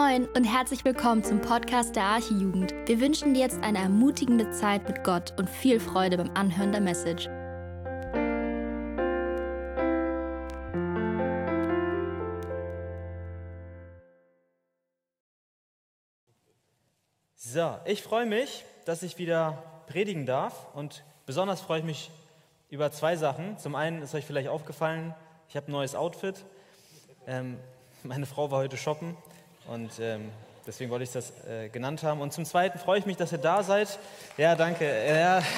Moin und herzlich willkommen zum Podcast der Archijugend. Wir wünschen dir jetzt eine ermutigende Zeit mit Gott und viel Freude beim Anhören der Message. So, ich freue mich, dass ich wieder predigen darf und besonders freue ich mich über zwei Sachen. Zum einen ist euch vielleicht aufgefallen, ich habe ein neues Outfit. Ähm, meine Frau war heute shoppen und ähm, deswegen wollte ich das äh, genannt haben. Und zum Zweiten freue ich mich, dass ihr da seid. Ja, danke. Ja.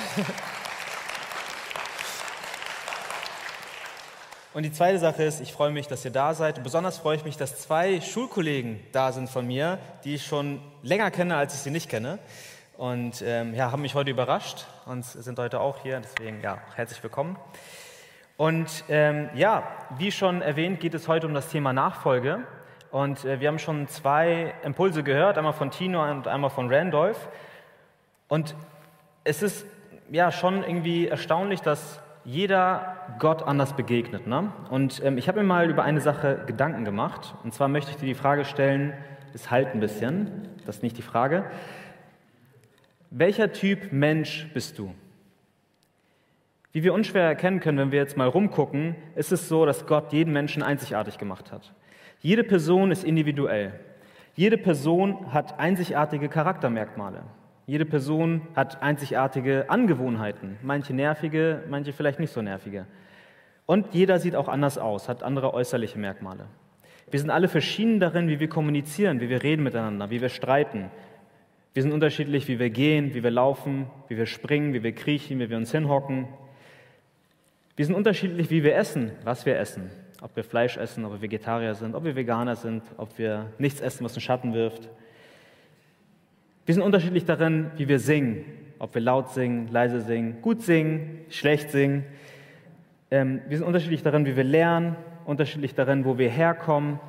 Und die zweite Sache ist, ich freue mich, dass ihr da seid. Und besonders freue ich mich, dass zwei Schulkollegen da sind von mir, die ich schon länger kenne, als ich sie nicht kenne. Und ähm, ja, haben mich heute überrascht und sind heute auch hier. Deswegen ja, herzlich willkommen. Und ähm, ja, wie schon erwähnt, geht es heute um das Thema Nachfolge. Und äh, wir haben schon zwei Impulse gehört, einmal von Tino und einmal von Randolph. Und es ist ja schon irgendwie erstaunlich, dass jeder Gott anders begegnet. Ne? Und ähm, ich habe mir mal über eine Sache Gedanken gemacht. Und zwar möchte ich dir die Frage stellen, es halt ein bisschen, das ist nicht die Frage. Welcher Typ Mensch bist du? Wie wir unschwer erkennen können, wenn wir jetzt mal rumgucken, ist es so, dass Gott jeden Menschen einzigartig gemacht hat. Jede Person ist individuell. Jede Person hat einzigartige Charaktermerkmale. Jede Person hat einzigartige Angewohnheiten, manche nervige, manche vielleicht nicht so nervige. Und jeder sieht auch anders aus, hat andere äußerliche Merkmale. Wir sind alle verschieden darin, wie wir kommunizieren, wie wir reden miteinander, wie wir streiten. Wir sind unterschiedlich, wie wir gehen, wie wir laufen, wie wir springen, wie wir kriechen, wie wir uns hinhocken. Wir sind unterschiedlich, wie wir essen, was wir essen ob wir Fleisch essen, ob wir Vegetarier sind, ob wir Veganer sind, ob wir nichts essen, was einen Schatten wirft. Wir sind unterschiedlich darin, wie wir singen, ob wir laut singen, leise singen, gut singen, schlecht singen. Ähm, wir sind unterschiedlich darin, wie wir lernen, unterschiedlich darin, wo wir herkommen.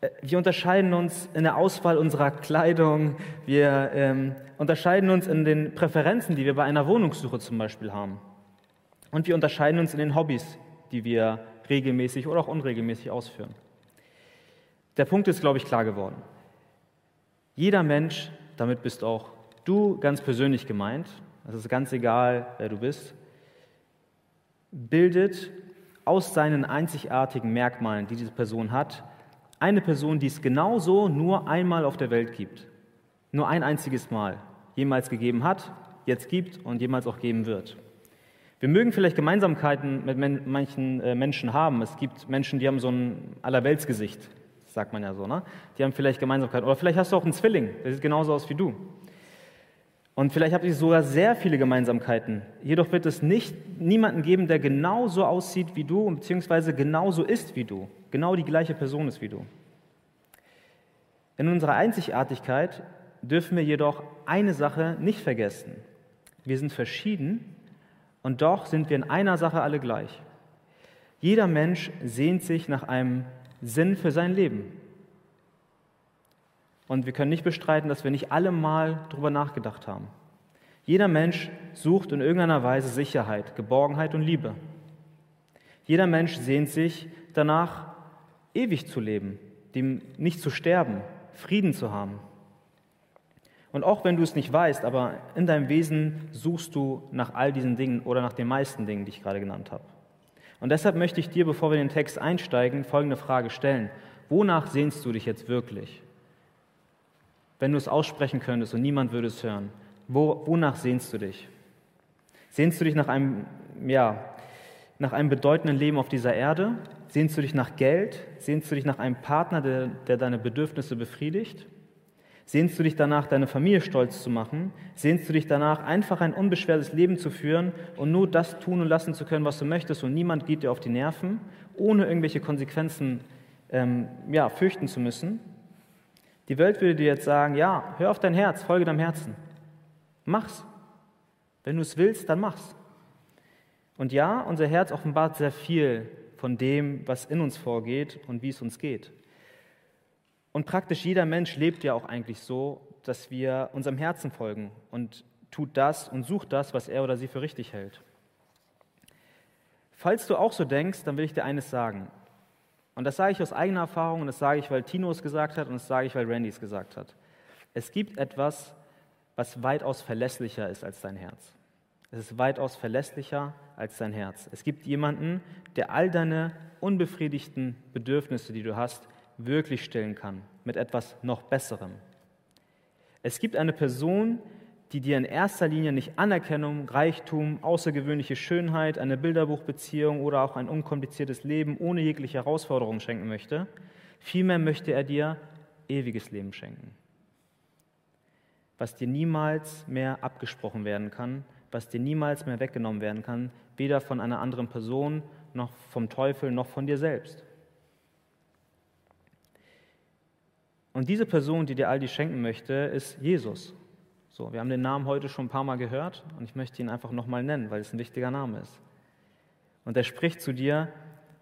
Äh, wir unterscheiden uns in der Auswahl unserer Kleidung. Wir ähm, unterscheiden uns in den Präferenzen, die wir bei einer Wohnungssuche zum Beispiel haben. Und wir unterscheiden uns in den Hobbys, die wir regelmäßig oder auch unregelmäßig ausführen. Der Punkt ist, glaube ich, klar geworden. Jeder Mensch, damit bist auch du ganz persönlich gemeint, es ist ganz egal, wer du bist, bildet aus seinen einzigartigen Merkmalen, die diese Person hat, eine Person, die es genauso nur einmal auf der Welt gibt. Nur ein einziges Mal jemals gegeben hat, jetzt gibt und jemals auch geben wird. Wir mögen vielleicht Gemeinsamkeiten mit manchen äh, Menschen haben. Es gibt Menschen, die haben so ein Allerweltsgesicht, sagt man ja so. Ne? Die haben vielleicht Gemeinsamkeiten. Oder vielleicht hast du auch einen Zwilling, der sieht genauso aus wie du. Und vielleicht habt ihr sogar sehr viele Gemeinsamkeiten. Jedoch wird es nicht niemanden geben, der genauso aussieht wie du, beziehungsweise genauso ist wie du. Genau die gleiche Person ist wie du. In unserer Einzigartigkeit dürfen wir jedoch eine Sache nicht vergessen. Wir sind verschieden und doch sind wir in einer Sache alle gleich. Jeder Mensch sehnt sich nach einem Sinn für sein Leben. Und wir können nicht bestreiten, dass wir nicht alle mal darüber nachgedacht haben. Jeder Mensch sucht in irgendeiner Weise Sicherheit, Geborgenheit und Liebe. Jeder Mensch sehnt sich danach, ewig zu leben, dem nicht zu sterben, Frieden zu haben. Und auch wenn du es nicht weißt, aber in deinem Wesen suchst du nach all diesen Dingen oder nach den meisten Dingen, die ich gerade genannt habe. Und deshalb möchte ich dir, bevor wir in den Text einsteigen, folgende Frage stellen. Wonach sehnst du dich jetzt wirklich? Wenn du es aussprechen könntest und niemand würde es hören, wo, wonach sehnst du dich? Sehnst du dich nach einem, ja, nach einem bedeutenden Leben auf dieser Erde? Sehnst du dich nach Geld? Sehnst du dich nach einem Partner, der, der deine Bedürfnisse befriedigt? Sehnst du dich danach, deine Familie stolz zu machen? Sehnst du dich danach, einfach ein unbeschwertes Leben zu führen und nur das tun und lassen zu können, was du möchtest und niemand geht dir auf die Nerven, ohne irgendwelche Konsequenzen ähm, ja, fürchten zu müssen? Die Welt würde dir jetzt sagen, ja, hör auf dein Herz, folge deinem Herzen. Mach's. Wenn du es willst, dann mach's. Und ja, unser Herz offenbart sehr viel von dem, was in uns vorgeht und wie es uns geht. Und praktisch jeder Mensch lebt ja auch eigentlich so, dass wir unserem Herzen folgen und tut das und sucht das, was er oder sie für richtig hält. Falls du auch so denkst, dann will ich dir eines sagen. Und das sage ich aus eigener Erfahrung und das sage ich, weil Tino es gesagt hat und das sage ich, weil Randy es gesagt hat. Es gibt etwas, was weitaus verlässlicher ist als dein Herz. Es ist weitaus verlässlicher als dein Herz. Es gibt jemanden, der all deine unbefriedigten Bedürfnisse, die du hast, wirklich stillen kann mit etwas noch Besserem. Es gibt eine Person, die dir in erster Linie nicht Anerkennung, Reichtum, außergewöhnliche Schönheit, eine Bilderbuchbeziehung oder auch ein unkompliziertes Leben ohne jegliche Herausforderung schenken möchte. Vielmehr möchte er dir ewiges Leben schenken, was dir niemals mehr abgesprochen werden kann, was dir niemals mehr weggenommen werden kann, weder von einer anderen Person noch vom Teufel noch von dir selbst. Und diese Person, die dir all dies schenken möchte, ist Jesus. So, wir haben den Namen heute schon ein paar Mal gehört und ich möchte ihn einfach nochmal nennen, weil es ein wichtiger Name ist. Und er spricht zu dir,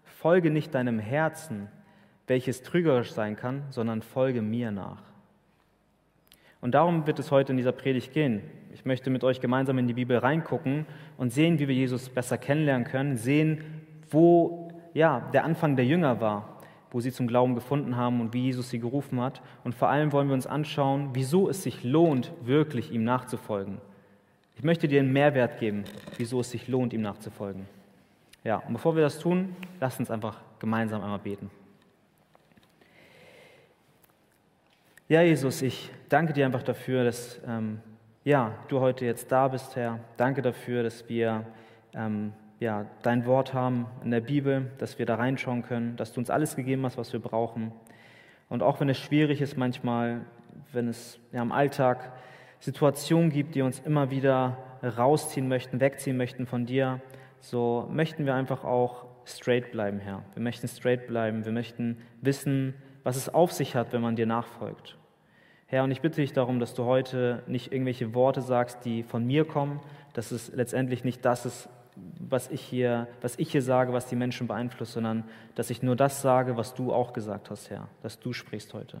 folge nicht deinem Herzen, welches trügerisch sein kann, sondern folge mir nach. Und darum wird es heute in dieser Predigt gehen. Ich möchte mit euch gemeinsam in die Bibel reingucken und sehen, wie wir Jesus besser kennenlernen können, sehen, wo ja, der Anfang der Jünger war, wo sie zum Glauben gefunden haben und wie Jesus sie gerufen hat. Und vor allem wollen wir uns anschauen, wieso es sich lohnt, wirklich ihm nachzufolgen. Ich möchte dir einen Mehrwert geben, wieso es sich lohnt, ihm nachzufolgen. Ja, und bevor wir das tun, lasst uns einfach gemeinsam einmal beten. Ja, Jesus, ich danke dir einfach dafür, dass ähm, ja, du heute jetzt da bist, Herr. Danke dafür, dass wir ähm, ja, dein Wort haben in der Bibel, dass wir da reinschauen können, dass du uns alles gegeben hast, was wir brauchen. Und auch wenn es schwierig ist manchmal, wenn es ja, im Alltag Situationen gibt, die uns immer wieder rausziehen möchten, wegziehen möchten von dir, so möchten wir einfach auch straight bleiben, Herr. Wir möchten straight bleiben. Wir möchten wissen, was es auf sich hat, wenn man dir nachfolgt. Herr, und ich bitte dich darum, dass du heute nicht irgendwelche Worte sagst, die von mir kommen, dass es letztendlich nicht das ist, was ich, hier, was ich hier sage, was die Menschen beeinflusst, sondern dass ich nur das sage, was du auch gesagt hast, Herr, dass du sprichst heute.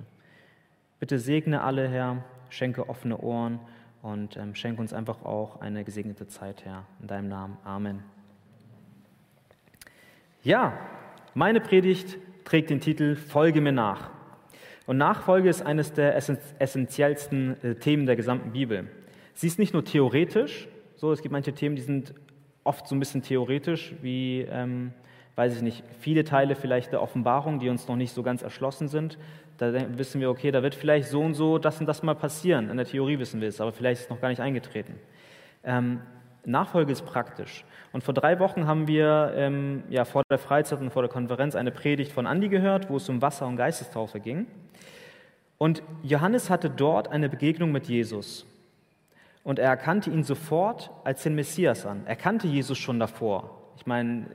Bitte segne alle, Herr, schenke offene Ohren und ähm, schenke uns einfach auch eine gesegnete Zeit, Herr. In deinem Namen. Amen. Ja, meine Predigt trägt den Titel Folge mir nach. Und Nachfolge ist eines der essentiellsten äh, Themen der gesamten Bibel. Sie ist nicht nur theoretisch, so, es gibt manche Themen, die sind oft so ein bisschen theoretisch, wie, ähm, weiß ich nicht, viele Teile vielleicht der Offenbarung, die uns noch nicht so ganz erschlossen sind. Da wissen wir, okay, da wird vielleicht so und so das und das mal passieren. In der Theorie wissen wir es, aber vielleicht ist es noch gar nicht eingetreten. Ähm, Nachfolge ist praktisch. Und vor drei Wochen haben wir ähm, ja, vor der Freizeit und vor der Konferenz eine Predigt von Andi gehört, wo es um Wasser und Geistestaufe ging. Und Johannes hatte dort eine Begegnung mit Jesus und er erkannte ihn sofort als den Messias an. Er kannte Jesus schon davor. Ich meine,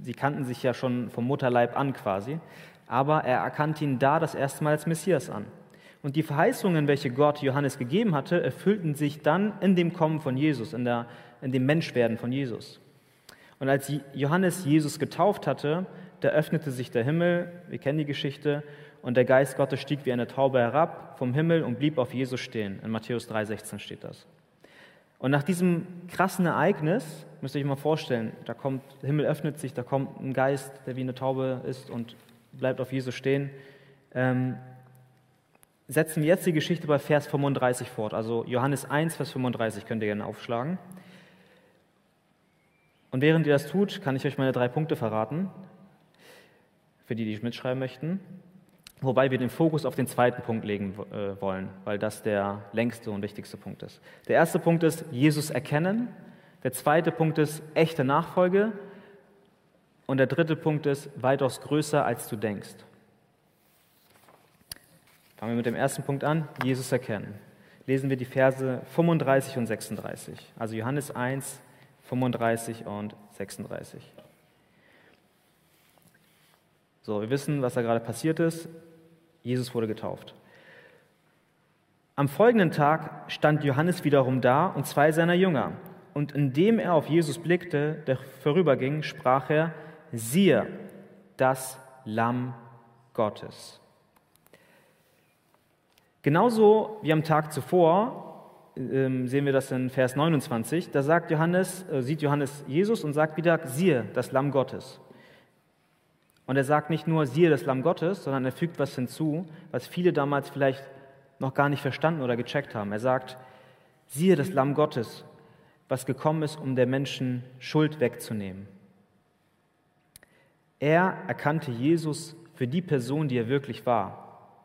sie kannten sich ja schon vom Mutterleib an quasi, aber er erkannte ihn da das erste Mal als Messias an. Und die Verheißungen, welche Gott Johannes gegeben hatte, erfüllten sich dann in dem Kommen von Jesus, in, der, in dem Menschwerden von Jesus. Und als Johannes Jesus getauft hatte, da öffnete sich der Himmel, wir kennen die Geschichte, und der Geist Gottes stieg wie eine Taube herab vom Himmel und blieb auf Jesus stehen. In Matthäus 3,16 steht das. Und nach diesem krassen Ereignis, müsst ihr euch mal vorstellen, da kommt, der Himmel öffnet sich, da kommt ein Geist, der wie eine Taube ist und bleibt auf Jesus stehen. Ähm, setzen wir jetzt die Geschichte bei Vers 35 fort. Also Johannes 1, Vers 35 könnt ihr gerne aufschlagen. Und während ihr das tut, kann ich euch meine drei Punkte verraten, für die, die mitschreiben möchten. Wobei wir den Fokus auf den zweiten Punkt legen äh, wollen, weil das der längste und wichtigste Punkt ist. Der erste Punkt ist Jesus erkennen. Der zweite Punkt ist echte Nachfolge. Und der dritte Punkt ist weitaus größer, als du denkst. Fangen wir mit dem ersten Punkt an, Jesus erkennen. Lesen wir die Verse 35 und 36. Also Johannes 1, 35 und 36. So, wir wissen, was da gerade passiert ist. Jesus wurde getauft. Am folgenden Tag stand Johannes wiederum da und zwei seiner Jünger. Und indem er auf Jesus blickte, der vorüberging, sprach er, siehe, das Lamm Gottes. Genauso wie am Tag zuvor äh, sehen wir das in Vers 29. Da sagt Johannes, äh, sieht Johannes Jesus und sagt wieder, siehe, das Lamm Gottes. Und er sagt nicht nur, siehe das Lamm Gottes, sondern er fügt was hinzu, was viele damals vielleicht noch gar nicht verstanden oder gecheckt haben. Er sagt, siehe das Lamm Gottes, was gekommen ist, um der Menschen Schuld wegzunehmen. Er erkannte Jesus für die Person, die er wirklich war.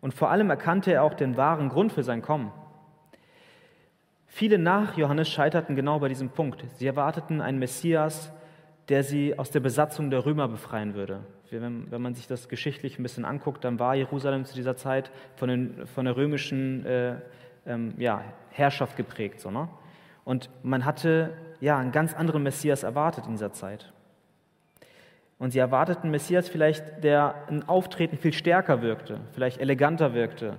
Und vor allem erkannte er auch den wahren Grund für sein Kommen. Viele nach Johannes scheiterten genau bei diesem Punkt. Sie erwarteten einen Messias, der sie aus der Besatzung der Römer befreien würde. Wenn, wenn man sich das geschichtlich ein bisschen anguckt, dann war Jerusalem zu dieser Zeit von, den, von der römischen äh, ähm, ja, Herrschaft geprägt. So, ne? Und man hatte ja, einen ganz anderen Messias erwartet in dieser Zeit. Und sie erwarteten Messias vielleicht, der ein Auftreten viel stärker wirkte, vielleicht eleganter wirkte,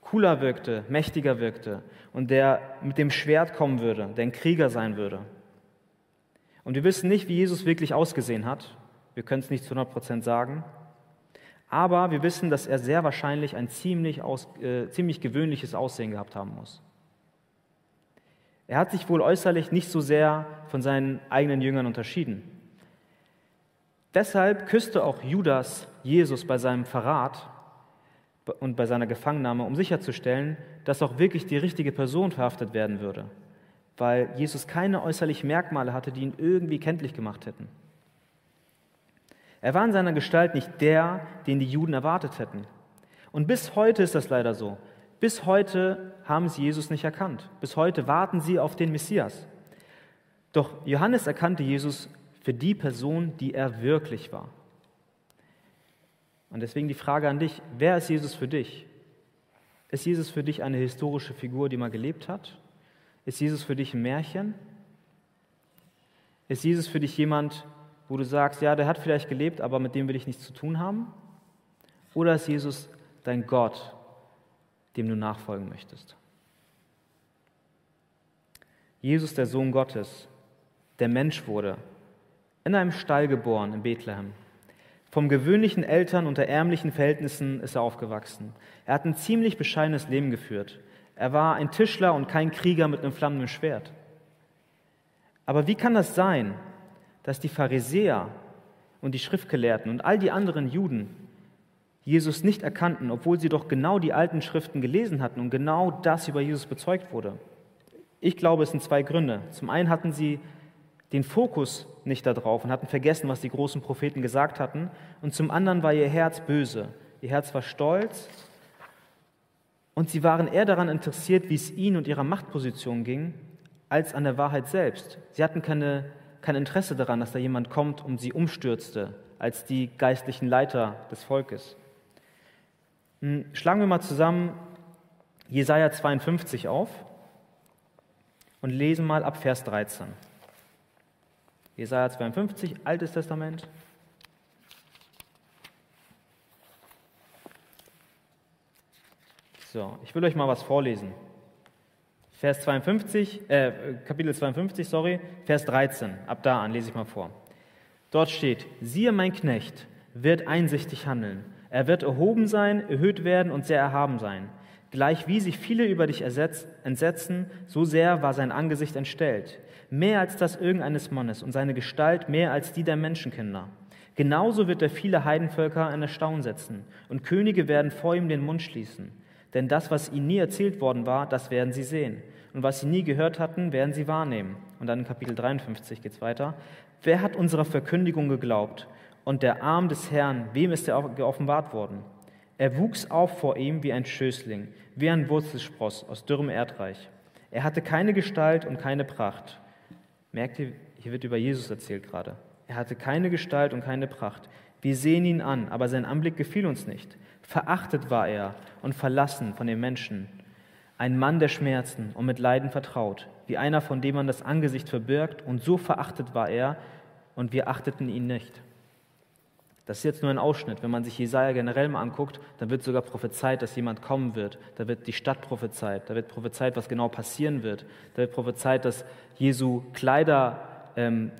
cooler wirkte, mächtiger wirkte und der mit dem Schwert kommen würde, der ein Krieger sein würde. Und wir wissen nicht, wie Jesus wirklich ausgesehen hat. Wir können es nicht zu 100 Prozent sagen. Aber wir wissen, dass er sehr wahrscheinlich ein ziemlich, aus, äh, ziemlich gewöhnliches Aussehen gehabt haben muss. Er hat sich wohl äußerlich nicht so sehr von seinen eigenen Jüngern unterschieden. Deshalb küsste auch Judas Jesus bei seinem Verrat und bei seiner Gefangennahme, um sicherzustellen, dass auch wirklich die richtige Person verhaftet werden würde weil Jesus keine äußerlichen Merkmale hatte, die ihn irgendwie kenntlich gemacht hätten. Er war in seiner Gestalt nicht der, den die Juden erwartet hätten. Und bis heute ist das leider so. Bis heute haben sie Jesus nicht erkannt. Bis heute warten sie auf den Messias. Doch Johannes erkannte Jesus für die Person, die er wirklich war. Und deswegen die Frage an dich, wer ist Jesus für dich? Ist Jesus für dich eine historische Figur, die mal gelebt hat? Ist Jesus für dich ein Märchen? Ist Jesus für dich jemand, wo du sagst, ja, der hat vielleicht gelebt, aber mit dem will ich nichts zu tun haben? Oder ist Jesus dein Gott, dem du nachfolgen möchtest? Jesus, der Sohn Gottes, der Mensch wurde, in einem Stall geboren in Bethlehem. Vom gewöhnlichen Eltern unter ärmlichen Verhältnissen ist er aufgewachsen. Er hat ein ziemlich bescheidenes Leben geführt. Er war ein Tischler und kein Krieger mit einem flammenden Schwert. Aber wie kann das sein, dass die Pharisäer und die Schriftgelehrten und all die anderen Juden Jesus nicht erkannten, obwohl sie doch genau die alten Schriften gelesen hatten und genau das über Jesus bezeugt wurde? Ich glaube, es sind zwei Gründe. Zum einen hatten sie den Fokus nicht darauf und hatten vergessen, was die großen Propheten gesagt hatten. Und zum anderen war ihr Herz böse. Ihr Herz war stolz und sie waren eher daran interessiert, wie es ihnen und ihrer Machtposition ging, als an der Wahrheit selbst. Sie hatten keine, kein Interesse daran, dass da jemand kommt und sie umstürzte, als die geistlichen Leiter des Volkes. Hm, schlagen wir mal zusammen Jesaja 52 auf und lesen mal ab Vers 13. Jesaja 52, Altes Testament, So, ich will euch mal was vorlesen. Vers 52, äh, Kapitel 52, sorry, Vers 13. Ab da an lese ich mal vor. Dort steht: Siehe, mein Knecht wird einsichtig handeln. Er wird erhoben sein, erhöht werden und sehr erhaben sein. Gleich wie sich viele über dich entsetzen, so sehr war sein Angesicht entstellt. Mehr als das irgendeines Mannes und seine Gestalt mehr als die der Menschenkinder. Genauso wird er viele Heidenvölker in Erstaunen setzen und Könige werden vor ihm den Mund schließen. Denn das, was ihnen nie erzählt worden war, das werden sie sehen. Und was sie nie gehört hatten, werden sie wahrnehmen. Und dann in Kapitel 53 geht es weiter. Wer hat unserer Verkündigung geglaubt? Und der Arm des Herrn, wem ist er geoffenbart worden? Er wuchs auf vor ihm wie ein Schößling, wie ein Wurzelspross aus dürrem Erdreich. Er hatte keine Gestalt und keine Pracht. Merkt ihr, hier wird über Jesus erzählt gerade. Er hatte keine Gestalt und keine Pracht. Wir sehen ihn an, aber sein Anblick gefiel uns nicht. Verachtet war er und verlassen von den Menschen. Ein Mann der Schmerzen und mit Leiden vertraut, wie einer, von dem man das Angesicht verbirgt, und so verachtet war er, und wir achteten ihn nicht. Das ist jetzt nur ein Ausschnitt. Wenn man sich Jesaja generell mal anguckt, dann wird sogar prophezeit, dass jemand kommen wird. Da wird die Stadt prophezeit. Da wird prophezeit, was genau passieren wird. Da wird prophezeit, dass Jesu Kleider ähm,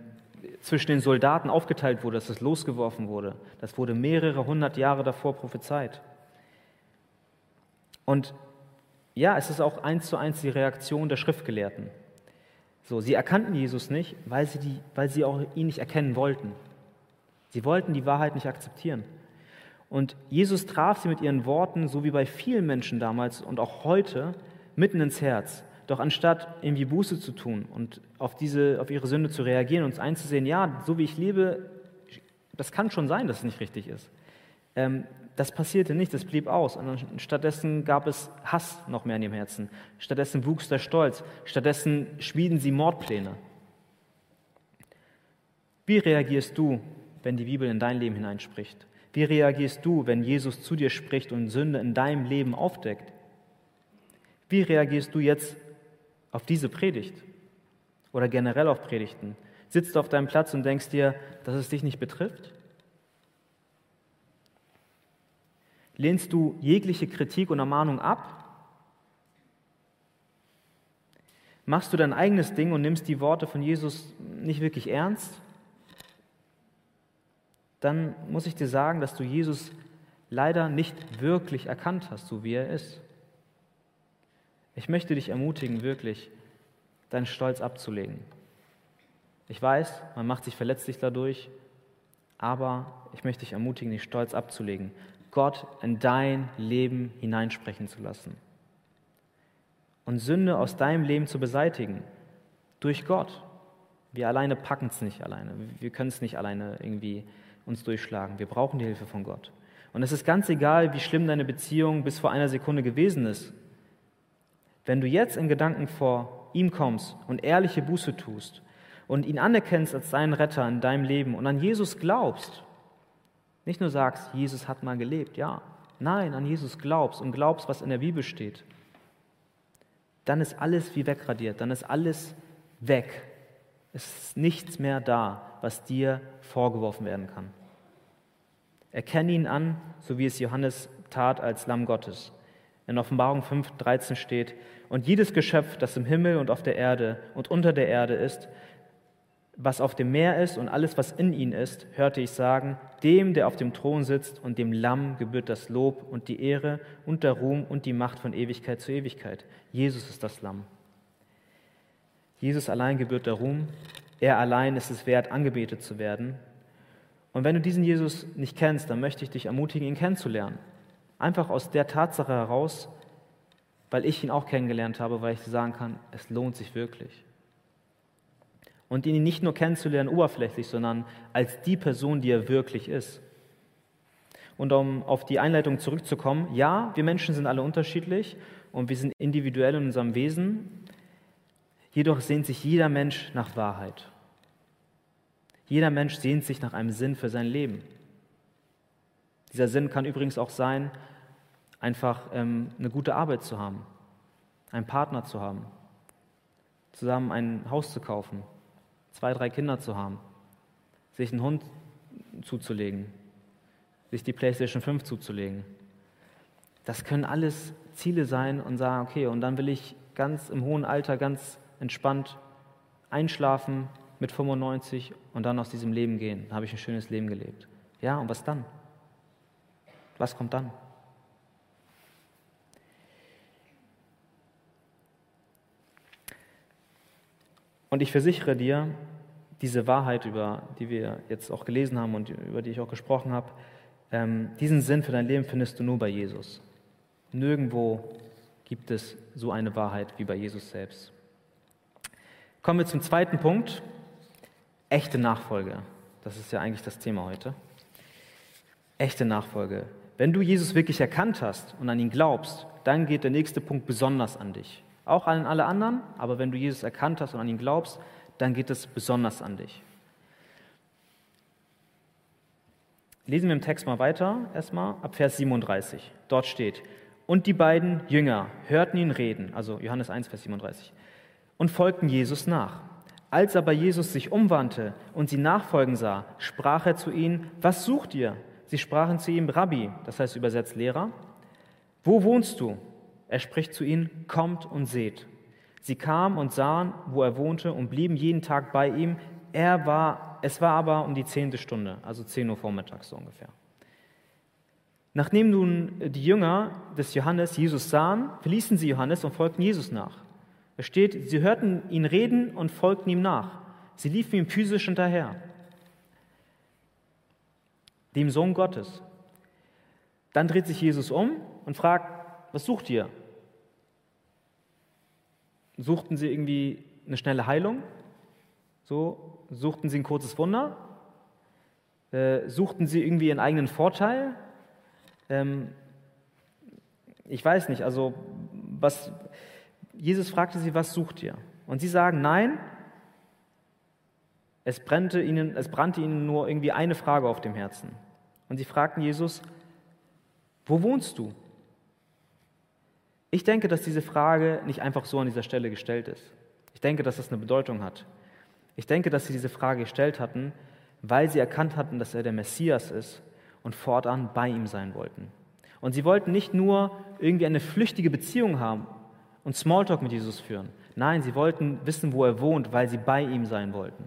zwischen den Soldaten aufgeteilt wurde, dass es losgeworfen wurde. Das wurde mehrere hundert Jahre davor prophezeit. Und ja, es ist auch eins zu eins die Reaktion der Schriftgelehrten. So, sie erkannten Jesus nicht, weil sie, die, weil sie auch ihn nicht erkennen wollten. Sie wollten die Wahrheit nicht akzeptieren. Und Jesus traf sie mit ihren Worten, so wie bei vielen Menschen damals und auch heute, mitten ins Herz. Doch anstatt irgendwie Buße zu tun und auf, diese, auf ihre Sünde zu reagieren und uns einzusehen, ja, so wie ich lebe, das kann schon sein, dass es nicht richtig ist. Ähm, das passierte nicht, das blieb aus. Und stattdessen gab es Hass noch mehr in ihrem Herzen. Stattdessen wuchs der Stolz. Stattdessen schmieden sie Mordpläne. Wie reagierst du, wenn die Bibel in dein Leben hineinspricht? Wie reagierst du, wenn Jesus zu dir spricht und Sünde in deinem Leben aufdeckt? Wie reagierst du jetzt auf diese Predigt oder generell auf Predigten? Sitzt du auf deinem Platz und denkst dir, dass es dich nicht betrifft? Lehnst du jegliche Kritik und Ermahnung ab? Machst du dein eigenes Ding und nimmst die Worte von Jesus nicht wirklich ernst? Dann muss ich dir sagen, dass du Jesus leider nicht wirklich erkannt hast, so wie er ist. Ich möchte dich ermutigen, wirklich deinen Stolz abzulegen. Ich weiß, man macht sich verletzlich dadurch, aber ich möchte dich ermutigen, den Stolz abzulegen, Gott in dein Leben hineinsprechen zu lassen und Sünde aus deinem Leben zu beseitigen durch Gott. Wir alleine packen es nicht alleine. Wir können es nicht alleine irgendwie uns durchschlagen. Wir brauchen die Hilfe von Gott. Und es ist ganz egal, wie schlimm deine Beziehung bis vor einer Sekunde gewesen ist. Wenn du jetzt in Gedanken vor ihm kommst und ehrliche Buße tust und ihn anerkennst als deinen Retter in deinem Leben und an Jesus glaubst, nicht nur sagst, Jesus hat mal gelebt, ja. Nein, an Jesus glaubst und glaubst, was in der Bibel steht. Dann ist alles wie wegradiert, dann ist alles weg. Es ist nichts mehr da, was dir vorgeworfen werden kann. Erkenne ihn an, so wie es Johannes tat als Lamm Gottes. In Offenbarung 5,13 steht, und jedes Geschöpf, das im Himmel und auf der Erde und unter der Erde ist, was auf dem Meer ist und alles, was in ihnen ist, hörte ich sagen, dem, der auf dem Thron sitzt und dem Lamm gebührt das Lob und die Ehre und der Ruhm und die Macht von Ewigkeit zu Ewigkeit. Jesus ist das Lamm. Jesus allein gebührt der Ruhm, er allein ist es wert, angebetet zu werden. Und wenn du diesen Jesus nicht kennst, dann möchte ich dich ermutigen, ihn kennenzulernen. Einfach aus der Tatsache heraus, weil ich ihn auch kennengelernt habe, weil ich sagen kann, es lohnt sich wirklich und ihn nicht nur kennenzulernen oberflächlich, sondern als die Person, die er wirklich ist. Und um auf die Einleitung zurückzukommen, ja, wir Menschen sind alle unterschiedlich und wir sind individuell in unserem Wesen, jedoch sehnt sich jeder Mensch nach Wahrheit. Jeder Mensch sehnt sich nach einem Sinn für sein Leben. Dieser Sinn kann übrigens auch sein, einfach ähm, eine gute Arbeit zu haben, einen Partner zu haben, zusammen ein Haus zu kaufen, zwei, drei Kinder zu haben, sich einen Hund zuzulegen, sich die PlayStation 5 zuzulegen. Das können alles Ziele sein und sagen, okay, und dann will ich ganz im hohen Alter ganz entspannt einschlafen mit 95 und dann aus diesem Leben gehen. Da habe ich ein schönes Leben gelebt. Ja, und was dann? Was kommt dann? Und ich versichere dir, diese Wahrheit, über die wir jetzt auch gelesen haben und über die ich auch gesprochen habe, ähm, diesen Sinn für dein Leben findest du nur bei Jesus. Nirgendwo gibt es so eine Wahrheit wie bei Jesus selbst. Kommen wir zum zweiten Punkt, echte Nachfolge. Das ist ja eigentlich das Thema heute. Echte Nachfolge. Wenn du Jesus wirklich erkannt hast und an ihn glaubst, dann geht der nächste Punkt besonders an dich. Auch an alle anderen, aber wenn du Jesus erkannt hast und an ihn glaubst, dann geht es besonders an dich. Lesen wir im Text mal weiter, erstmal ab Vers 37. Dort steht, und die beiden Jünger hörten ihn reden, also Johannes 1, Vers 37, und folgten Jesus nach. Als aber Jesus sich umwandte und sie nachfolgen sah, sprach er zu ihnen, was sucht ihr? Sie sprachen zu ihm, Rabbi, das heißt übersetzt Lehrer, wo wohnst du? Er spricht zu ihnen, kommt und seht. Sie kamen und sahen, wo er wohnte und blieben jeden Tag bei ihm. Er war, es war aber um die zehnte Stunde, also zehn Uhr vormittags so ungefähr. Nachdem nun die Jünger des Johannes Jesus sahen, verließen sie Johannes und folgten Jesus nach. Es steht, sie hörten ihn reden und folgten ihm nach. Sie liefen ihm physisch hinterher. Dem Sohn Gottes. Dann dreht sich Jesus um und fragt, was sucht ihr? Suchten sie irgendwie eine schnelle Heilung? So, suchten sie ein kurzes Wunder? Äh, suchten sie irgendwie ihren eigenen Vorteil? Ähm, ich weiß nicht, also was, Jesus fragte sie, was sucht ihr? Und sie sagen, nein, es brannte, ihnen, es brannte ihnen nur irgendwie eine Frage auf dem Herzen. Und sie fragten Jesus, wo wohnst du? Ich denke, dass diese Frage nicht einfach so an dieser Stelle gestellt ist. Ich denke, dass das eine Bedeutung hat. Ich denke, dass sie diese Frage gestellt hatten, weil sie erkannt hatten, dass er der Messias ist und fortan bei ihm sein wollten. Und sie wollten nicht nur irgendwie eine flüchtige Beziehung haben und Smalltalk mit Jesus führen. Nein, sie wollten wissen, wo er wohnt, weil sie bei ihm sein wollten.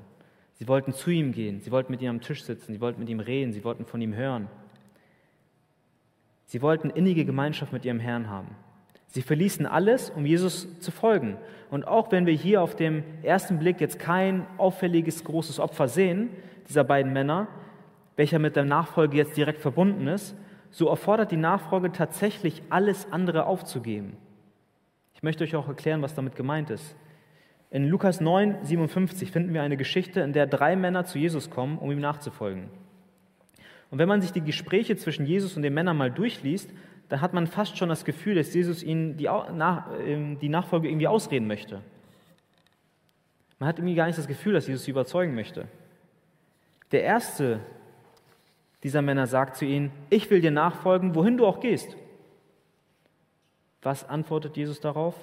Sie wollten zu ihm gehen, sie wollten mit ihm am Tisch sitzen, sie wollten mit ihm reden, sie wollten von ihm hören. Sie wollten innige Gemeinschaft mit ihrem Herrn haben. Sie verließen alles, um Jesus zu folgen. Und auch wenn wir hier auf dem ersten Blick jetzt kein auffälliges großes Opfer sehen, dieser beiden Männer, welcher mit der Nachfolge jetzt direkt verbunden ist, so erfordert die Nachfolge tatsächlich alles andere aufzugeben. Ich möchte euch auch erklären, was damit gemeint ist. In Lukas 9, 57 finden wir eine Geschichte, in der drei Männer zu Jesus kommen, um ihm nachzufolgen. Und wenn man sich die Gespräche zwischen Jesus und den Männern mal durchliest, dann hat man fast schon das Gefühl, dass Jesus ihnen die, ähm, die Nachfolge irgendwie ausreden möchte. Man hat irgendwie gar nicht das Gefühl, dass Jesus sie überzeugen möchte. Der erste dieser Männer sagt zu ihnen, ich will dir nachfolgen, wohin du auch gehst. Was antwortet Jesus darauf?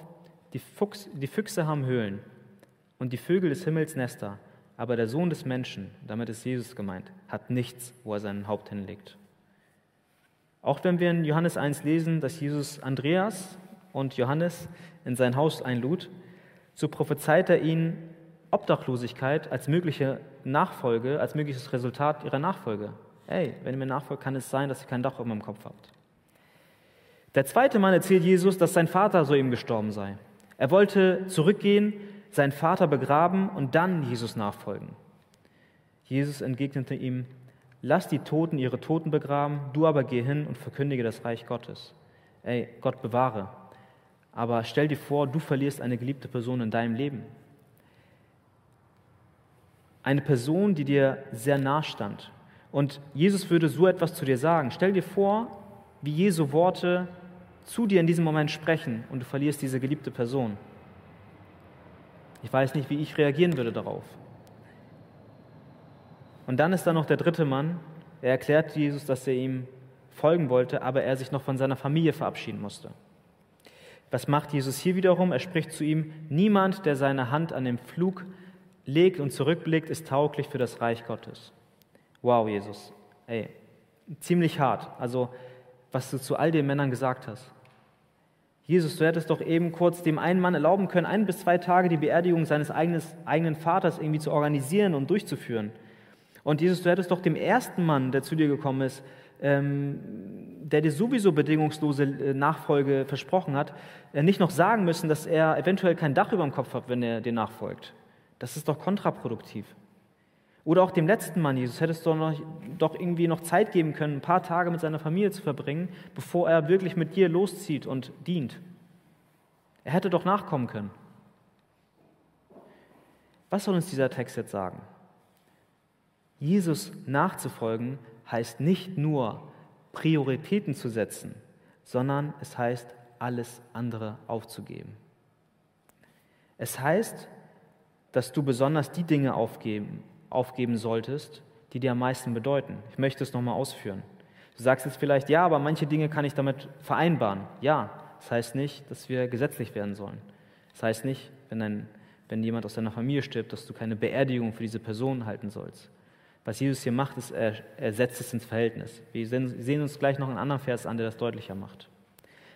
Die, Fuchs, die Füchse haben Höhlen und die Vögel des Himmels Nester, aber der Sohn des Menschen, damit ist Jesus gemeint, hat nichts, wo er sein Haupt hinlegt. Auch wenn wir in Johannes 1 lesen, dass Jesus Andreas und Johannes in sein Haus einlud, so prophezeit er ihnen Obdachlosigkeit als mögliche Nachfolge, als mögliches Resultat ihrer Nachfolge. Ey, wenn ihr mir nachfolgt, kann es sein, dass ihr kein Dach über dem Kopf habt. Der zweite Mann erzählt Jesus, dass sein Vater soeben gestorben sei. Er wollte zurückgehen, seinen Vater begraben und dann Jesus nachfolgen. Jesus entgegnete ihm, Lass die Toten ihre Toten begraben, du aber geh hin und verkündige das Reich Gottes. Ey, Gott bewahre. Aber stell dir vor, du verlierst eine geliebte Person in deinem Leben. Eine Person, die dir sehr nah stand. Und Jesus würde so etwas zu dir sagen. Stell dir vor, wie Jesu Worte zu dir in diesem Moment sprechen und du verlierst diese geliebte Person. Ich weiß nicht, wie ich reagieren würde darauf. Und dann ist da noch der dritte Mann. Er erklärt Jesus, dass er ihm folgen wollte, aber er sich noch von seiner Familie verabschieden musste. Was macht Jesus hier wiederum? Er spricht zu ihm, niemand, der seine Hand an den Flug legt und zurückblickt, ist tauglich für das Reich Gottes. Wow, Jesus. Ey, ziemlich hart. Also, was du zu all den Männern gesagt hast. Jesus, du hättest doch eben kurz dem einen Mann erlauben können, ein bis zwei Tage die Beerdigung seines eigenen Vaters irgendwie zu organisieren und durchzuführen. Und Jesus, du hättest doch dem ersten Mann, der zu dir gekommen ist, ähm, der dir sowieso bedingungslose äh, Nachfolge versprochen hat, äh, nicht noch sagen müssen, dass er eventuell kein Dach über dem Kopf hat, wenn er dir nachfolgt. Das ist doch kontraproduktiv. Oder auch dem letzten Mann, Jesus, hättest du doch, doch irgendwie noch Zeit geben können, ein paar Tage mit seiner Familie zu verbringen, bevor er wirklich mit dir loszieht und dient. Er hätte doch nachkommen können. Was soll uns dieser Text jetzt sagen? Jesus nachzufolgen heißt nicht nur Prioritäten zu setzen, sondern es heißt alles andere aufzugeben. Es heißt, dass du besonders die Dinge aufgeben, aufgeben solltest, die dir am meisten bedeuten. Ich möchte es nochmal ausführen. Du sagst jetzt vielleicht, ja, aber manche Dinge kann ich damit vereinbaren. Ja, das heißt nicht, dass wir gesetzlich werden sollen. Das heißt nicht, wenn, ein, wenn jemand aus deiner Familie stirbt, dass du keine Beerdigung für diese Person halten sollst. Was Jesus hier macht, ist, er, er setzt es ins Verhältnis. Wir sehen uns gleich noch einen anderen Vers an, der das deutlicher macht.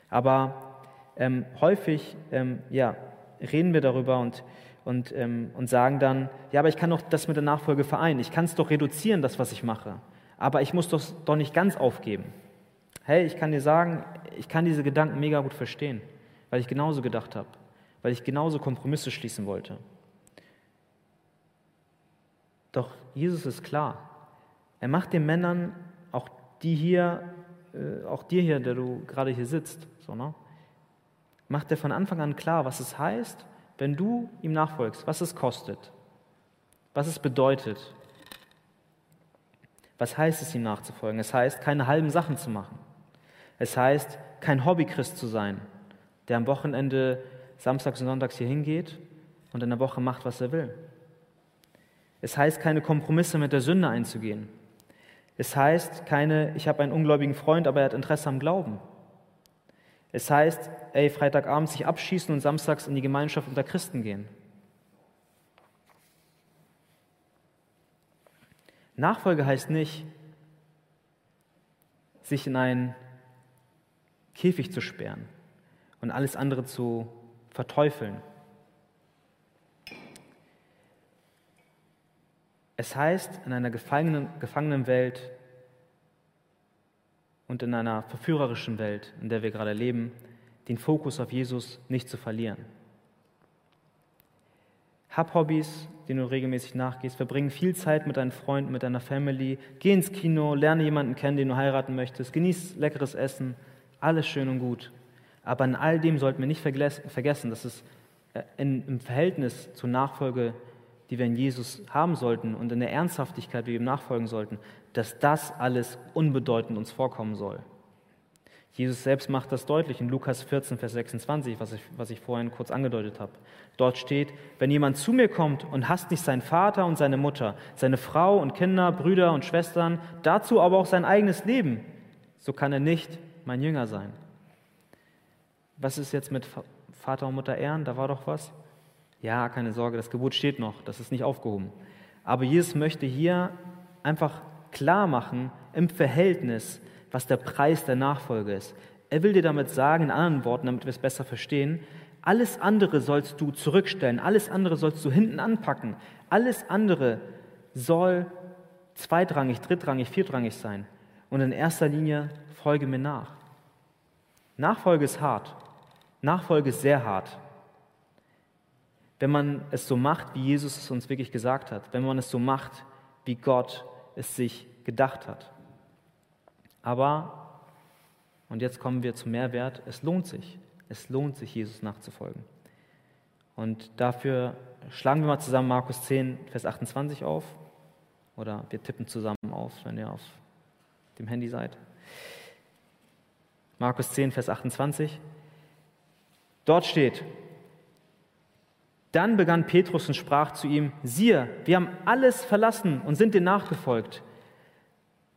Aber ähm, häufig ähm, ja, reden wir darüber und, und, ähm, und sagen dann, ja, aber ich kann doch das mit der Nachfolge vereinen. Ich kann es doch reduzieren, das, was ich mache. Aber ich muss das doch nicht ganz aufgeben. Hey, ich kann dir sagen, ich kann diese Gedanken mega gut verstehen, weil ich genauso gedacht habe, weil ich genauso Kompromisse schließen wollte. Doch Jesus ist klar. Er macht den Männern auch die hier, äh, auch dir hier, der du gerade hier sitzt, so, ne? Mach dir von Anfang an klar, was es heißt, wenn du ihm nachfolgst, was es kostet, was es bedeutet. Was heißt es, ihm nachzufolgen? Es heißt, keine halben Sachen zu machen. Es heißt, kein Hobbychrist zu sein, der am Wochenende samstags und sonntags hier hingeht und in der Woche macht, was er will. Es heißt, keine Kompromisse mit der Sünde einzugehen. Es heißt, keine, ich habe einen ungläubigen Freund, aber er hat Interesse am Glauben. Es heißt, ey, Freitagabend sich abschießen und samstags in die Gemeinschaft unter Christen gehen. Nachfolge heißt nicht, sich in einen Käfig zu sperren und alles andere zu verteufeln. Es heißt, in einer gefangenen, gefangenen Welt und in einer verführerischen Welt, in der wir gerade leben, den Fokus auf Jesus nicht zu verlieren. Hab Hobbys, denen du regelmäßig nachgehst, verbring viel Zeit mit deinen Freunden, mit deiner Family, geh ins Kino, lerne jemanden kennen, den du heiraten möchtest, genieß leckeres Essen, alles schön und gut. Aber in all dem sollten wir nicht vergessen, dass es äh, im Verhältnis zur Nachfolge die wir in Jesus haben sollten und in der Ernsthaftigkeit, wie wir ihm nachfolgen sollten, dass das alles unbedeutend uns vorkommen soll. Jesus selbst macht das deutlich in Lukas 14, Vers 26, was ich, was ich vorhin kurz angedeutet habe. Dort steht, wenn jemand zu mir kommt und hasst nicht seinen Vater und seine Mutter, seine Frau und Kinder, Brüder und Schwestern, dazu aber auch sein eigenes Leben, so kann er nicht mein Jünger sein. Was ist jetzt mit Vater und Mutter ehren? Da war doch was. Ja, keine Sorge, das Gebot steht noch, das ist nicht aufgehoben. Aber Jesus möchte hier einfach klar machen im Verhältnis, was der Preis der Nachfolge ist. Er will dir damit sagen, in anderen Worten, damit wir es besser verstehen, alles andere sollst du zurückstellen, alles andere sollst du hinten anpacken, alles andere soll zweitrangig, drittrangig, viertrangig sein. Und in erster Linie folge mir nach. Nachfolge ist hart. Nachfolge ist sehr hart wenn man es so macht, wie Jesus es uns wirklich gesagt hat, wenn man es so macht, wie Gott es sich gedacht hat. Aber, und jetzt kommen wir zum Mehrwert, es lohnt sich. Es lohnt sich, Jesus nachzufolgen. Und dafür schlagen wir mal zusammen Markus 10, Vers 28 auf. Oder wir tippen zusammen auf, wenn ihr auf dem Handy seid. Markus 10, Vers 28. Dort steht, dann begann Petrus und sprach zu ihm, siehe, wir haben alles verlassen und sind dir nachgefolgt.